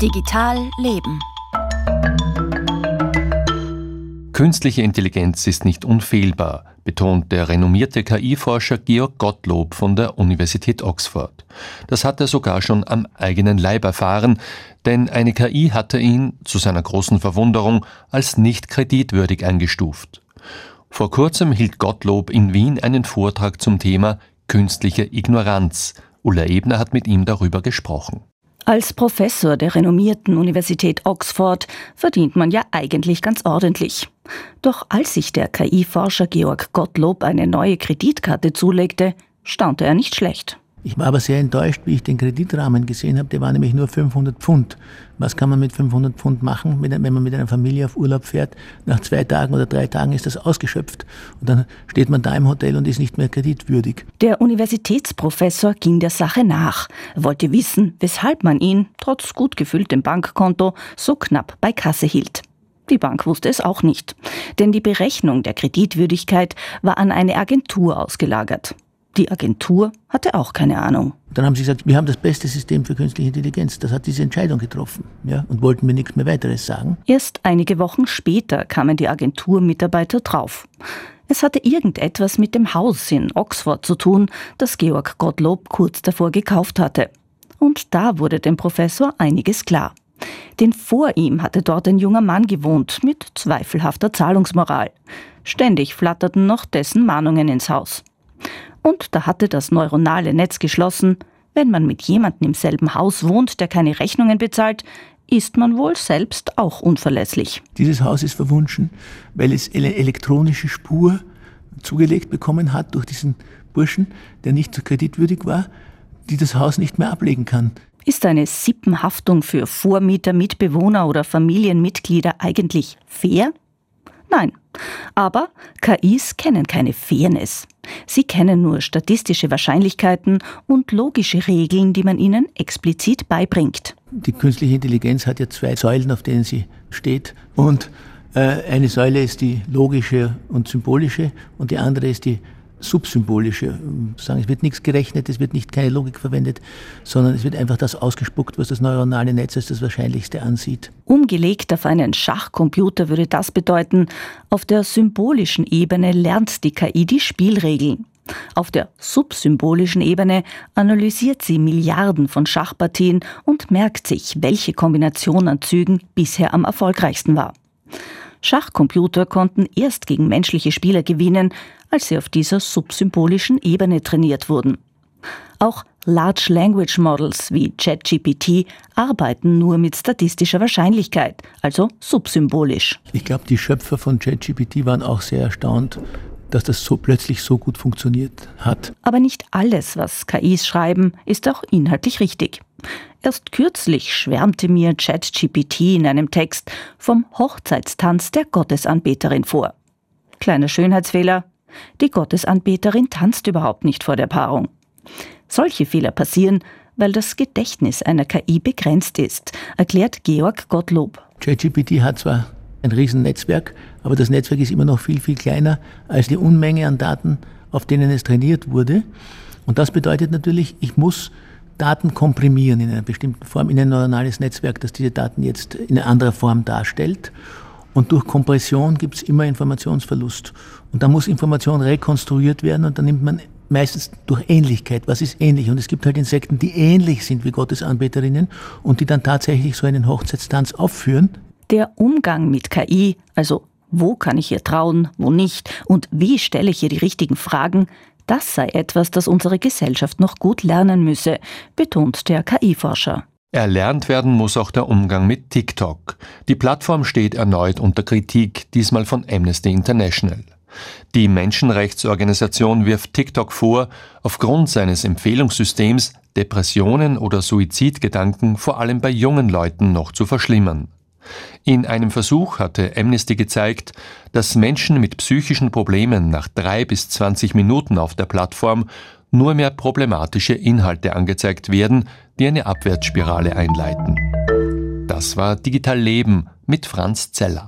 Digital Leben. Künstliche Intelligenz ist nicht unfehlbar, betont der renommierte KI-Forscher Georg Gottlob von der Universität Oxford. Das hat er sogar schon am eigenen Leib erfahren, denn eine KI hatte ihn, zu seiner großen Verwunderung, als nicht kreditwürdig eingestuft. Vor kurzem hielt Gottlob in Wien einen Vortrag zum Thema künstliche Ignoranz. Ulla Ebner hat mit ihm darüber gesprochen. Als Professor der renommierten Universität Oxford verdient man ja eigentlich ganz ordentlich. Doch als sich der KI-Forscher Georg Gottlob eine neue Kreditkarte zulegte, staunte er nicht schlecht. Ich war aber sehr enttäuscht, wie ich den Kreditrahmen gesehen habe. Der war nämlich nur 500 Pfund. Was kann man mit 500 Pfund machen, wenn man mit einer Familie auf Urlaub fährt? Nach zwei Tagen oder drei Tagen ist das ausgeschöpft. Und dann steht man da im Hotel und ist nicht mehr kreditwürdig. Der Universitätsprofessor ging der Sache nach. Er wollte wissen, weshalb man ihn, trotz gut gefülltem Bankkonto, so knapp bei Kasse hielt. Die Bank wusste es auch nicht. Denn die Berechnung der Kreditwürdigkeit war an eine Agentur ausgelagert. Die Agentur hatte auch keine Ahnung. Dann haben sie gesagt, wir haben das beste System für künstliche Intelligenz. Das hat diese Entscheidung getroffen ja, und wollten mir nichts mehr weiteres sagen. Erst einige Wochen später kamen die Agenturmitarbeiter drauf. Es hatte irgendetwas mit dem Haus in Oxford zu tun, das Georg Gottlob kurz davor gekauft hatte. Und da wurde dem Professor einiges klar. Denn vor ihm hatte dort ein junger Mann gewohnt mit zweifelhafter Zahlungsmoral. Ständig flatterten noch dessen Mahnungen ins Haus. Und da hatte das neuronale Netz geschlossen, wenn man mit jemandem im selben Haus wohnt, der keine Rechnungen bezahlt, ist man wohl selbst auch unverlässlich. Dieses Haus ist verwunschen, weil es eine elektronische Spur zugelegt bekommen hat durch diesen Burschen, der nicht so kreditwürdig war, die das Haus nicht mehr ablegen kann. Ist eine Sippenhaftung für Vormieter, Mitbewohner oder Familienmitglieder eigentlich fair? Nein. Aber KIs kennen keine Fairness. Sie kennen nur statistische Wahrscheinlichkeiten und logische Regeln, die man ihnen explizit beibringt. Die künstliche Intelligenz hat ja zwei Säulen, auf denen sie steht. Und äh, eine Säule ist die logische und symbolische und die andere ist die subsymbolische. Sagen, es wird nichts gerechnet, es wird nicht keine Logik verwendet, sondern es wird einfach das ausgespuckt, was das neuronale Netz als das Wahrscheinlichste ansieht. Umgelegt auf einen Schachcomputer würde das bedeuten, auf der symbolischen Ebene lernt die KI die Spielregeln. Auf der subsymbolischen Ebene analysiert sie Milliarden von Schachpartien und merkt sich, welche Kombination an Zügen bisher am erfolgreichsten war. Schachcomputer konnten erst gegen menschliche Spieler gewinnen, als sie auf dieser subsymbolischen Ebene trainiert wurden. Auch Large Language Models wie ChatGPT arbeiten nur mit statistischer Wahrscheinlichkeit, also subsymbolisch. Ich glaube, die Schöpfer von ChatGPT waren auch sehr erstaunt, dass das so plötzlich so gut funktioniert hat. Aber nicht alles, was KIs schreiben, ist auch inhaltlich richtig. Erst kürzlich schwärmte mir ChatGPT in einem Text vom Hochzeitstanz der Gottesanbeterin vor. Kleiner Schönheitsfehler. Die Gottesanbeterin tanzt überhaupt nicht vor der Paarung. Solche Fehler passieren, weil das Gedächtnis einer KI begrenzt ist, erklärt Georg Gottlob. ChatGPT hat zwar ein Riesennetzwerk, aber das Netzwerk ist immer noch viel, viel kleiner als die Unmenge an Daten, auf denen es trainiert wurde. Und das bedeutet natürlich, ich muss Daten komprimieren in einer bestimmten Form, in ein neuronales Netzwerk, das diese Daten jetzt in einer anderen Form darstellt. Und durch Kompression gibt es immer Informationsverlust. Und da muss Information rekonstruiert werden und dann nimmt man meistens durch Ähnlichkeit. Was ist ähnlich? Und es gibt halt Insekten, die ähnlich sind wie Gottesanbeterinnen und die dann tatsächlich so einen Hochzeitstanz aufführen. Der Umgang mit KI, also wo kann ich ihr trauen, wo nicht und wie stelle ich ihr die richtigen Fragen, das sei etwas, das unsere Gesellschaft noch gut lernen müsse, betont der KI-Forscher. Erlernt werden muss auch der Umgang mit TikTok. Die Plattform steht erneut unter Kritik, diesmal von Amnesty International. Die Menschenrechtsorganisation wirft TikTok vor, aufgrund seines Empfehlungssystems Depressionen oder Suizidgedanken vor allem bei jungen Leuten noch zu verschlimmern. In einem Versuch hatte Amnesty gezeigt, dass Menschen mit psychischen Problemen nach drei bis zwanzig Minuten auf der Plattform nur mehr problematische Inhalte angezeigt werden, die eine Abwärtsspirale einleiten. Das war Digital Leben mit Franz Zeller.